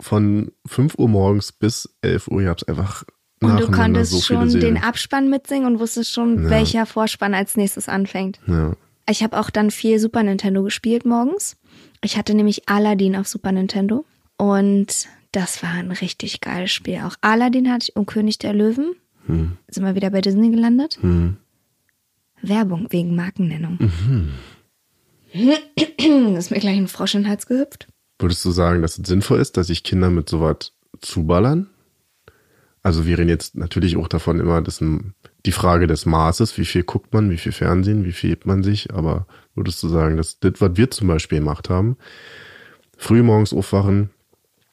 von 5 Uhr morgens bis 11 Uhr, ihr hab's einfach Und du konntest so schon den. Abspann mitsingen und wusstest schon, Ja. welcher Vorspann als nächstes anfängt. Ja. Ich habe auch dann viel Super Nintendo gespielt morgens. Ich hatte nämlich Aladdin auf Super Nintendo und das war ein richtig geiles Spiel. Auch Aladdin hatte ich und König der Löwen. Sind wir wieder bei Disney gelandet? Hm. Werbung wegen Markennennung. ist mir gleich ein Frosch in den Hals gehüpft. Würdest du sagen, dass es sinnvoll ist, dass sich Kinder mit sowas zuballern? Also wir reden jetzt natürlich auch davon immer, dass ein, die Frage des Maßes, wie viel guckt man, wie viel Fernsehen, wie viel hebt man sich, aber würdest du sagen, dass das, was wir zum Beispiel gemacht haben, früh morgens aufwachen,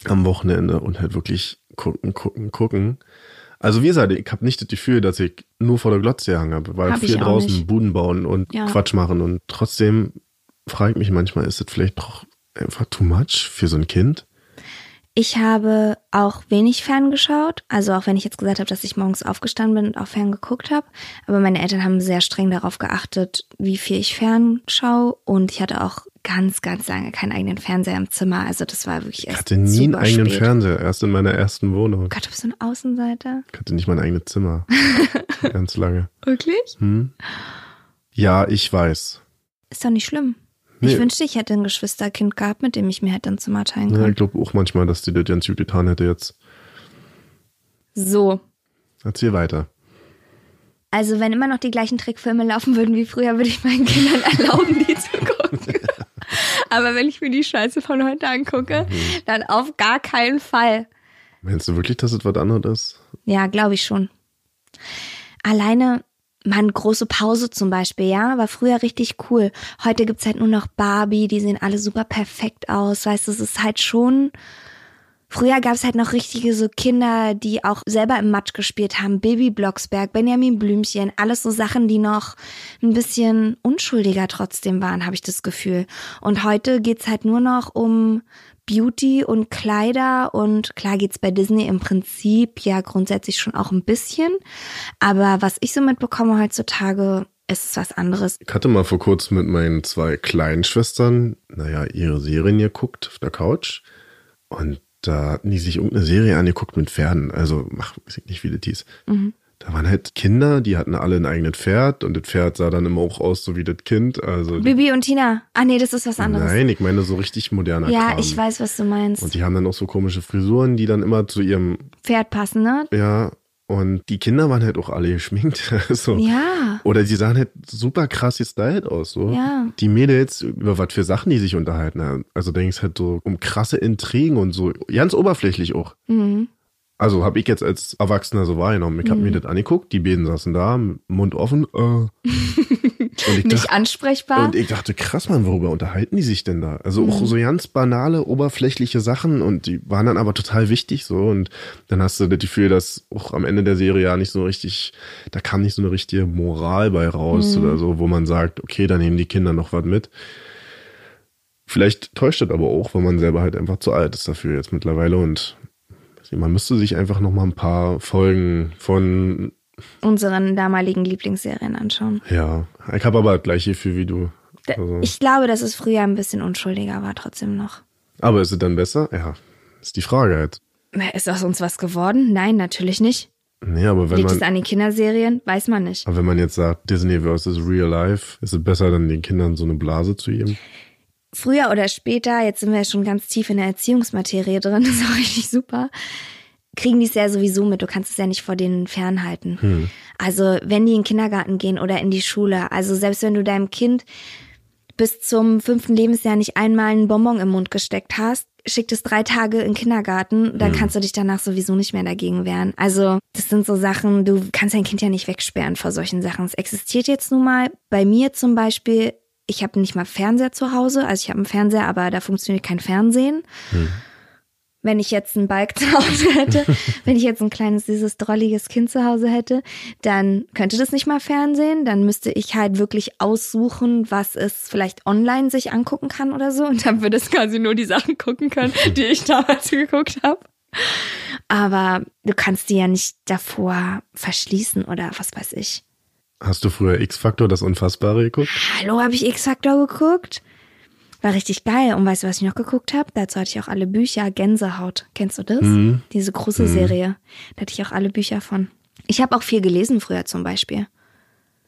am Wochenende und halt wirklich gucken, gucken, gucken. Also wie gesagt, ich habe nicht das Gefühl, dass ich nur vor der Glotze hange, weil Hab viel draußen nicht. Buden bauen und Ja. Quatsch machen und trotzdem frage ich mich manchmal, ist das vielleicht doch einfach too much für so ein Kind? Ich habe auch wenig ferngeschaut, also auch wenn ich jetzt gesagt habe, dass ich morgens aufgestanden bin und auch fern geguckt habe. Aber meine Eltern haben sehr streng darauf geachtet, wie viel ich fernschaue. Und ich hatte auch ganz, ganz lange keinen eigenen Fernseher im Zimmer. Also das war wirklich Ich erst hatte nie einen eigenen spät. Fernseher, erst in meiner ersten Wohnung. Gott, du bist so ein Außenseiter. Ich hatte nicht mein eigenes Zimmer. Ganz lange. Wirklich? Hm? Ja, ich weiß. Ist doch nicht schlimm. Nee. Ich wünschte, ich hätte ein Geschwisterkind gehabt, mit dem ich mir hätte ein Zimmer teilen Ja, können. ich glaube auch manchmal, dass die das ganz gut getan hätte jetzt. So. Erzähl weiter. Also, wenn immer noch die gleichen Trickfilme laufen würden wie früher, würde ich meinen Kindern erlauben, die zu gucken. Aber wenn ich mir die Scheiße von heute angucke, dann auf gar keinen Fall. Meinst du wirklich, dass es was anderes ist? Ja, glaube ich schon. Alleine man große Pause zum Beispiel, ja, war früher richtig cool. Heute gibt's halt nur noch Barbie, die sehen alle super perfekt aus. Weißt du, es ist halt schon. Früher gab's halt noch richtige so Kinder, die auch selber im Matsch gespielt haben. Baby Blocksberg, Benjamin Blümchen, alles so Sachen, die noch ein bisschen unschuldiger trotzdem waren, habe ich das Gefühl. Und heute geht's halt nur noch um Beauty und Kleider und klar geht's bei Disney im Prinzip ja grundsätzlich schon auch ein bisschen. Aber was ich so mitbekomme heutzutage, ist es was anderes. Ich hatte mal vor kurzem mit meinen zwei kleinen Schwestern, naja, ihre Serien geguckt auf der Couch. Und da hatten die sich irgendeine Serie angeguckt mit Pferden. Also, ach, weiß ich nicht, wie das hieß. Da waren halt Kinder, die hatten alle ein eigenes Pferd und das Pferd sah dann immer auch aus, so wie das Kind. Also, Bibi und Tina. Ah nee, das ist was anderes. nein, ich meine so richtig moderner ja, Kram. ich weiß, was du meinst. Und die haben dann auch so komische Frisuren, die dann immer zu ihrem, Pferd passen, ne? ja, und die Kinder waren halt auch alle geschminkt. so. Ja. Oder die sahen halt super krass gestylt aus, so. Ja. Die Mädels, über was für Sachen die sich unterhalten haben. Also denkst halt so um krasse Intrigen und so. Ganz oberflächlich auch. Mhm. Also habe ich jetzt als Erwachsener so wahrgenommen. Ich habe mir das angeguckt, die beiden saßen da, Mund offen. Äh. und, ich Nicht dachte, ansprechbar. und ich dachte, krass, Mann, worüber unterhalten die sich denn da? Also auch so ganz banale, oberflächliche Sachen und die waren dann aber total wichtig so. Und dann hast du das Gefühl, dass auch am Ende der Serie ja nicht so richtig, da kam nicht so eine richtige Moral bei raus oder so, wo man sagt, okay, da nehmen die Kinder noch was mit. Vielleicht täuscht das aber auch, weil man selber halt einfach zu alt ist dafür jetzt mittlerweile und man müsste sich einfach noch mal ein paar Folgen von, Unseren damaligen Lieblingsserien anschauen. ja, ich habe aber das gleiche Gefühl wie du. Also, Ich glaube, dass es früher ein bisschen unschuldiger war, trotzdem noch. aber ist es dann besser? Ja, ist die Frage halt. Ist aus uns was geworden? Nein, natürlich nicht. Nee, aber wenn Liegt man, es an den Kinderserien? Weiß man nicht. aber wenn man jetzt sagt, Disney versus Real Life, ist es besser, dann den Kindern so eine Blase zu geben? Früher oder später, jetzt sind wir ja schon ganz tief in der Erziehungsmaterie drin, das ist auch richtig super, kriegen die es ja sowieso mit. Du kannst es ja nicht vor denen fernhalten. Also wenn die in den Kindergarten gehen oder in die Schule, also selbst wenn du deinem Kind bis zum fünften Lebensjahr nicht einmal einen Bonbon im Mund gesteckt hast, schickt es drei Tage in den Kindergarten, dann kannst du dich danach sowieso nicht mehr dagegen wehren. Also das sind so Sachen, du kannst dein Kind ja nicht wegsperren vor solchen Sachen. Es existiert jetzt nun mal. Bei mir zum Beispiel, ich habe nicht mal Fernseher zu Hause, also ich habe einen Fernseher, aber da funktioniert kein Fernsehen. Wenn ich jetzt einen Balk zu Hause hätte, wenn ich jetzt ein kleines, dieses drolliges Kind zu Hause hätte, dann könnte das nicht mal Fernsehen. Dann müsste ich halt wirklich aussuchen, was es vielleicht online sich angucken kann oder so. Und dann würde es quasi nur die Sachen gucken können, die ich damals geguckt habe. Aber du kannst die ja nicht davor verschließen oder was weiß ich. Hast du früher X-Factor, das Unfassbare geguckt? Hallo, habe ich X-Factor geguckt? War richtig geil. Und weißt du, was ich noch geguckt habe? Dazu hatte ich auch alle Bücher. Gänsehaut. Kennst du das? Diese große Serie. Da hatte ich auch alle Bücher von. Ich habe auch viel gelesen früher zum Beispiel.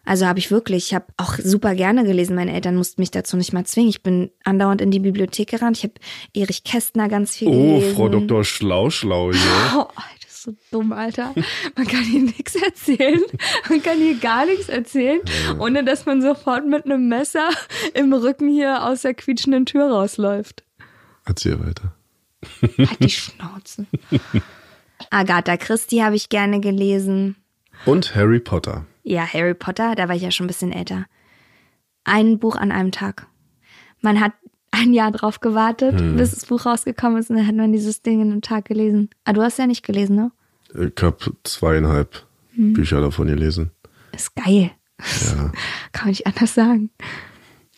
Also habe ich wirklich. Ich habe auch super gerne gelesen. Meine Eltern mussten mich dazu nicht mal zwingen. Ich bin andauernd in die Bibliothek gerannt. Ich habe Erich Kästner ganz viel Oh, gelesen. Frau Dr. Schlauschlau hier. Oh, das ist so dumm, Alter. Man kann hier nichts erzählen. Man kann hier gar nichts erzählen, ohne dass man sofort mit einem Messer im Rücken hier aus der quietschenden Tür rausläuft. Erzähl weiter. Halt die Schnauze. Agatha Christie habe ich gerne gelesen. Und Harry Potter. Ja, Harry Potter, da war ich ja schon ein bisschen älter. Ein Buch an einem Tag. Man hat ein Jahr drauf gewartet, bis das Buch rausgekommen ist und dann hat man dieses Ding in einem Tag gelesen. Ah, du hast ja nicht gelesen, ne? Ich habe zweieinhalb Bücher davon gelesen. Ist geil. Ja. Kann man nicht anders sagen.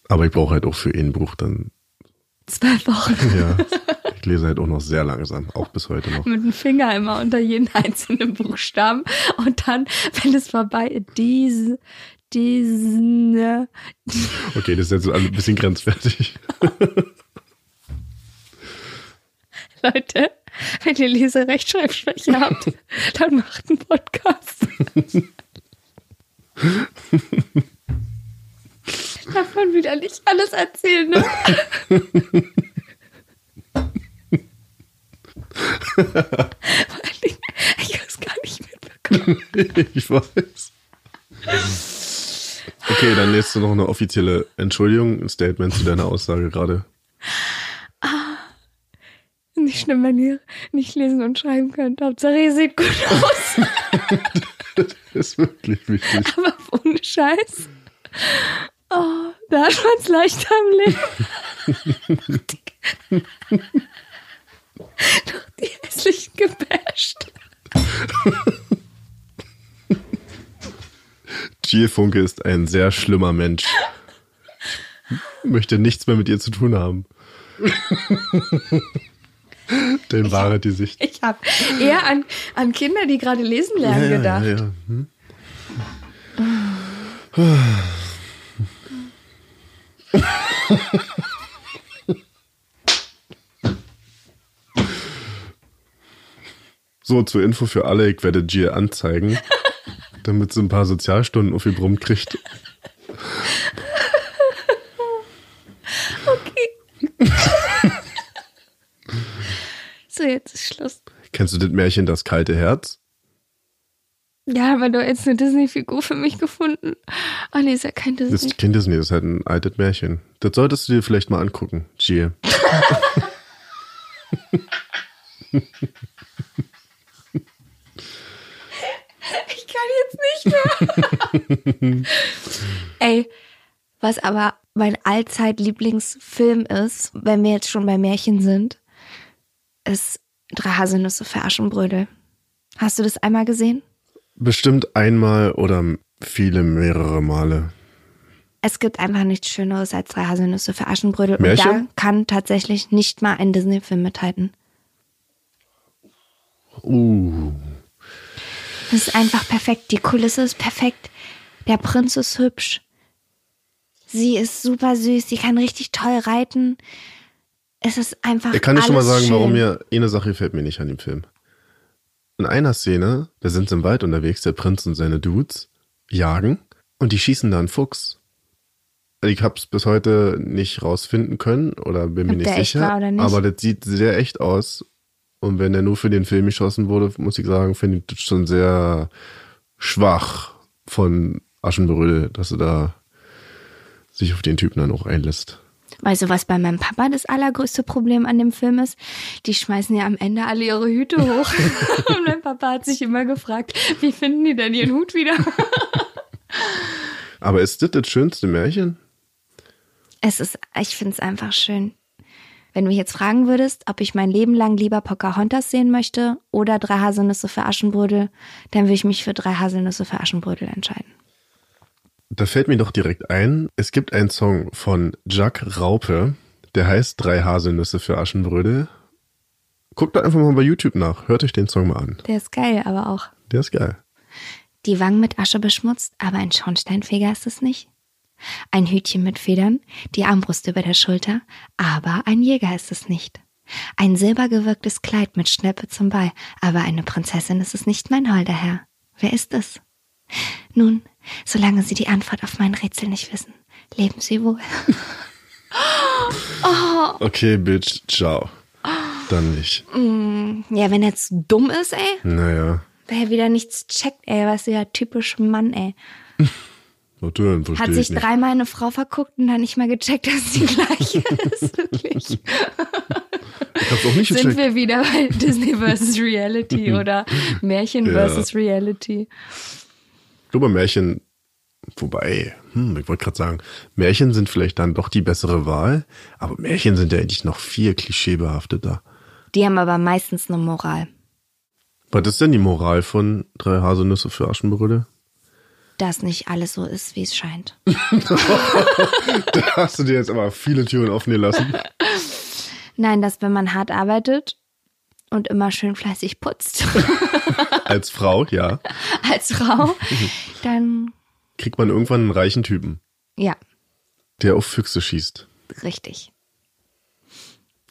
Aber ich brauche halt auch für ein Buch dann. Zwölf Wochen. Ja. Ich lese halt auch noch sehr langsam, auch bis heute noch. Mit dem Finger immer unter jeden einzelnen Buchstaben. Und dann, wenn es vorbei ist, diese, diese, Okay, das ist jetzt ein bisschen grenzwertig. Leute, wenn ihr Leserechtschreibschwäche habt, dann macht einen Podcast. Darf man wieder nicht alles erzählen, ne? Ich habe es gar nicht mitbekommen. ich weiß. Okay, dann lässt du noch eine offizielle Entschuldigung, ein Statement zu deiner Aussage gerade. Nicht schlimm, wenn ihr nicht lesen und schreiben könnt. Hauptsache, ihr seht gut aus. Das ist wirklich wichtig. Aber ohne Scheiß. Oh, da hat man es leichter im Leben. Doch die hässlichen gebasht. Jill Funke ist ein sehr schlimmer Mensch. Möchte nichts mehr mit ihr zu tun haben. Den wahret die Sicht. Ich habe eher an, an Kinder, die gerade lesen lernen, gedacht. ja, ja. Hm? So, zur Info für alle, ich werde Jill anzeigen, damit sie ein paar Sozialstunden auf ihr Brumm kriegt. So, jetzt ist Schluss. Kennst du das Märchen Das kalte Herz? Ja, aber du hast jetzt eine Disney-Figur für mich gefunden. Oh nee, ist ja kein Das Disney. ist kein Disney, das ist halt ein altes Märchen. Das solltest du dir vielleicht mal angucken, Jill. Ich kann jetzt nicht mehr. Ey, was aber mein Allzeit-Lieblingsfilm ist, wenn wir jetzt schon bei Märchen sind, ist Drei Haselnüsse für Aschenbrödel. Hast du das einmal gesehen? Bestimmt einmal oder viele, mehrere Male. Es gibt einfach nichts Schöneres als Drei Haselnüsse für Aschenbrödel. Und Märchen? da kann tatsächlich nicht mal ein Disney-Film mithalten. Uh, Das ist einfach perfekt. Die Kulisse ist perfekt. Der Prinz ist hübsch. Sie ist super süß. Sie kann richtig toll reiten. Es ist einfach. ich kann dir schon mal sagen, schön. warum mir eine Sache gefällt mir nicht an dem Film. In einer Szene, da sind sie im Wald unterwegs, der Prinz und seine Dudes jagen und die schießen da einen Fuchs. Ich hab's bis heute nicht rausfinden können oder bin mir Ob nicht der echt sicher. nicht. Aber das sieht sehr echt aus. Und wenn der nur für den Film geschossen wurde, muss ich sagen, finde ich das schon sehr schwach von Aschenbrödel, dass er da sich auf den Typen dann auch einlässt. Weißt du, was bei meinem Papa das allergrößte Problem an dem Film ist? Die schmeißen ja am Ende alle ihre Hüte hoch. Und mein Papa hat sich immer gefragt, wie finden die denn ihren Hut wieder? Aber ist das das schönste Märchen? Es ist, ich finde es einfach schön. Wenn du mich jetzt fragen würdest, ob ich mein Leben lang lieber Pocahontas sehen möchte oder drei Haselnüsse für Aschenbrödel, dann würde ich mich für drei Haselnüsse für Aschenbrödel entscheiden. Da fällt mir doch direkt ein, es gibt einen Song von Jack Raupe, der heißt Drei Haselnüsse für Aschenbrödel. Guckt da einfach mal bei YouTube nach, hört euch den Song mal an. Der ist geil, aber auch. Der ist geil. Die Wangen mit Asche beschmutzt, aber ein Schornsteinfeger ist es nicht. Ein Hütchen mit Federn, die Armbrust über der Schulter, aber ein Jäger ist es nicht. Ein silbergewirktes Kleid mit Schneppe zum Ball, aber eine Prinzessin ist es nicht, mein holder Herr. Wer ist es? Nun, solange Sie die Antwort auf mein Rätsel nicht wissen, leben Sie wohl. Okay, Bitch, ciao. Dann nicht. Ja, wenn er jetzt dumm ist, ey, Naja, wer ja wieder nichts checkt, ey, was ja typisch Mann, ey. natürlich verstehe Hat ich sich dreimal eine Frau verguckt und dann nicht mal gecheckt, dass es die gleiche ist. Wirklich. hab's auch nicht Sind gecheckt. wir wieder bei Disney vs. Reality oder Märchen Ja. vs. Reality? Ich glaube, Märchen, wobei, hm, ich wollte gerade sagen, Märchen sind vielleicht dann doch die bessere Wahl, aber Märchen sind ja eigentlich noch viel klischeebehafteter. Die haben aber meistens eine Moral. Was ist denn die Moral von drei Haselnüsse für Aschenbrödel? Dass nicht alles so ist, wie es scheint. Da hast du dir jetzt aber viele Türen offen gelassen. Nein, dass wenn man hart arbeitet und immer schön fleißig putzt Als Frau, ja, als Frau, dann kriegt man irgendwann einen reichen Typen, ja, der auf Füchse schießt. richtig.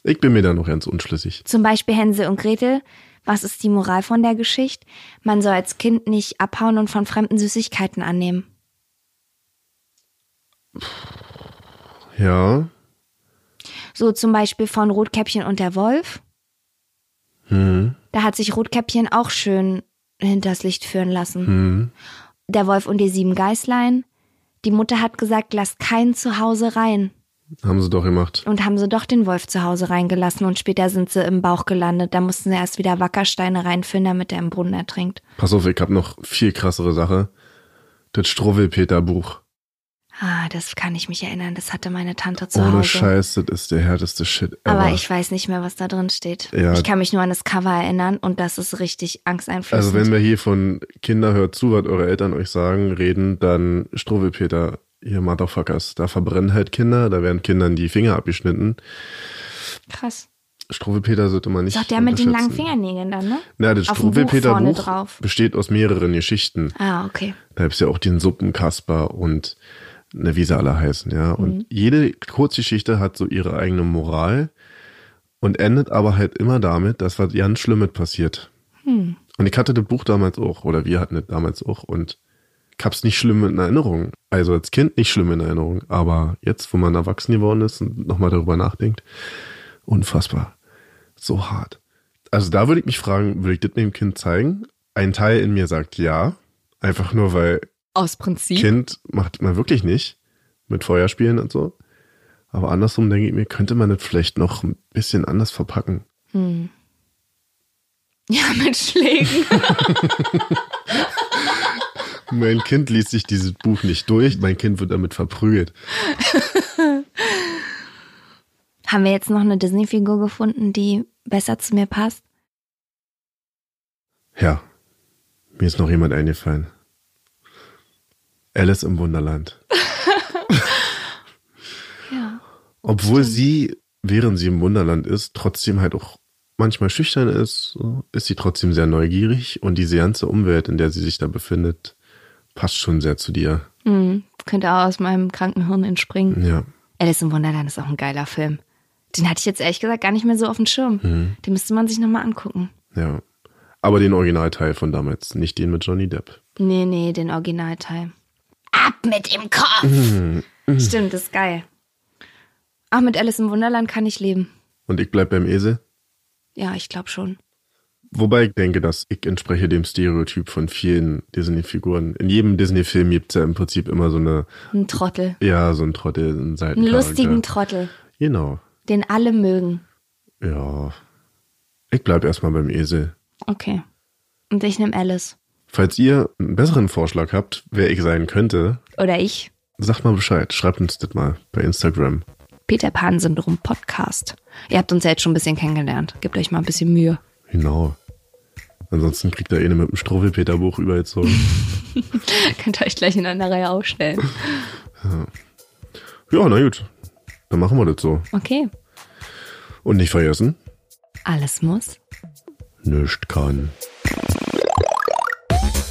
Ich bin mir da noch ganz unschlüssig. Zum Beispiel Hänsel und Gretel. Was ist die Moral von der Geschichte? Man soll als Kind nicht abhauen und von fremden Süßigkeiten annehmen. Ja, So zum Beispiel von Rotkäppchen und der Wolf. Da hat sich Rotkäppchen auch schön hinters Licht führen lassen. Der Wolf und die sieben Geißlein. Die Mutter hat gesagt, lasst keinen zu Hause rein. haben sie doch gemacht. Und haben sie doch den Wolf zu Hause reingelassen und später sind sie im Bauch gelandet. Da mussten sie erst wieder Wackersteine reinfüllen, damit er im Brunnen ertrinkt. Pass auf, ich hab noch viel krassere Sache. Das Struwwelpeter-Buch. Ah, das kann ich mich erinnern. Das hatte meine Tante zu Ohne Hause. Scheiß, das ist der härteste Shit ever. Aber ich weiß nicht mehr, was da drin steht. Ja. Ich kann mich nur an das Cover erinnern und das ist richtig angsteinflößend. Also wenn wir hier von Kinder hört zu, was eure Eltern euch sagen, reden, dann Struwwelpeter, ihr Motherfuckers. Da verbrennen halt Kinder, da werden Kindern die Finger abgeschnitten. Krass. Struwwelpeter sollte man nicht doch der mit den langen. Fingernägeln dann, ne? Na, das Auf dem Buch vorne Struwwelpeter-Buch drauf. besteht aus mehreren Geschichten. Ah, okay. Da gibt's ja auch den Suppenkasper und ne, wie sie alle heißen, ja. Mhm. Und jede Kurzgeschichte hat so ihre eigene Moral und endet aber halt immer damit, dass was ganz Schlimmes passiert. Hm. Und ich hatte das Buch damals auch, oder wir hatten das damals auch und ich hab's nicht schlimm in Erinnerung. Also als Kind nicht schlimm in Erinnerung, aber jetzt, wo man erwachsen geworden ist und nochmal darüber nachdenkt, unfassbar. So hart. Also da würde ich mich fragen, würde ich das dem Kind zeigen? Ein Teil in mir sagt ja, einfach nur weil Aus Prinzip. Kind macht man wirklich nicht mit Feuerspielen und so. Aber andersrum denke ich mir, könnte man das vielleicht noch ein bisschen anders verpacken. Ja, mit Schlägen. Mein Kind liest sich dieses Buch nicht durch, mein Kind wird damit verprügelt. Haben wir jetzt noch eine Disney-Figur gefunden, die besser zu mir passt? Ja, mir ist noch jemand eingefallen. Alice im Wunderland. Ja. Obwohl sie, während sie im Wunderland ist, trotzdem halt auch manchmal schüchtern ist, ist sie trotzdem sehr neugierig und diese ganze Umwelt, in der sie sich da befindet, passt schon sehr zu dir. Hm, könnte auch aus meinem kranken Hirn entspringen. Ja. Alice im Wunderland ist auch ein geiler Film. Den hatte ich jetzt ehrlich gesagt gar nicht mehr so auf dem Schirm. Mhm. Den müsste man sich nochmal angucken. Ja. Aber den Originalteil von damals, nicht den mit Johnny Depp. Nee, nee, den Originalteil. Ab mit dem Kopf! Mhm. Stimmt, das ist geil. Auch mit Alice im Wunderland kann ich leben. Und ich bleib beim Esel. Ja, ich glaube schon. Wobei ich denke, dass ich entspreche dem Stereotyp von vielen Disney-Figuren. In jedem Disney-Film gibt's ja im Prinzip immer so eine, Ein Trottel. ja, so ein Trottel, einen Einen Seitencharakter. lustigen Trottel, Genau. den alle mögen. Ja. Ich bleib erstmal beim Esel. Okay. Und ich nehme Alice. Falls ihr einen besseren Vorschlag habt, wer ich sein könnte, Oder ich. sagt mal Bescheid. Schreibt uns das mal bei Instagram. Peter Pan Syndrom Podcast. Ihr habt uns ja jetzt schon ein bisschen kennengelernt. Gebt euch mal ein bisschen Mühe. Genau. Ansonsten kriegt er eine mit dem Struwwelpeter-Buch übergezogen. Könnt ihr euch gleich in einer Reihe aufstellen. ja, na gut. Dann machen wir das so. Okay. Und nicht vergessen, Alles muss. nichts kann.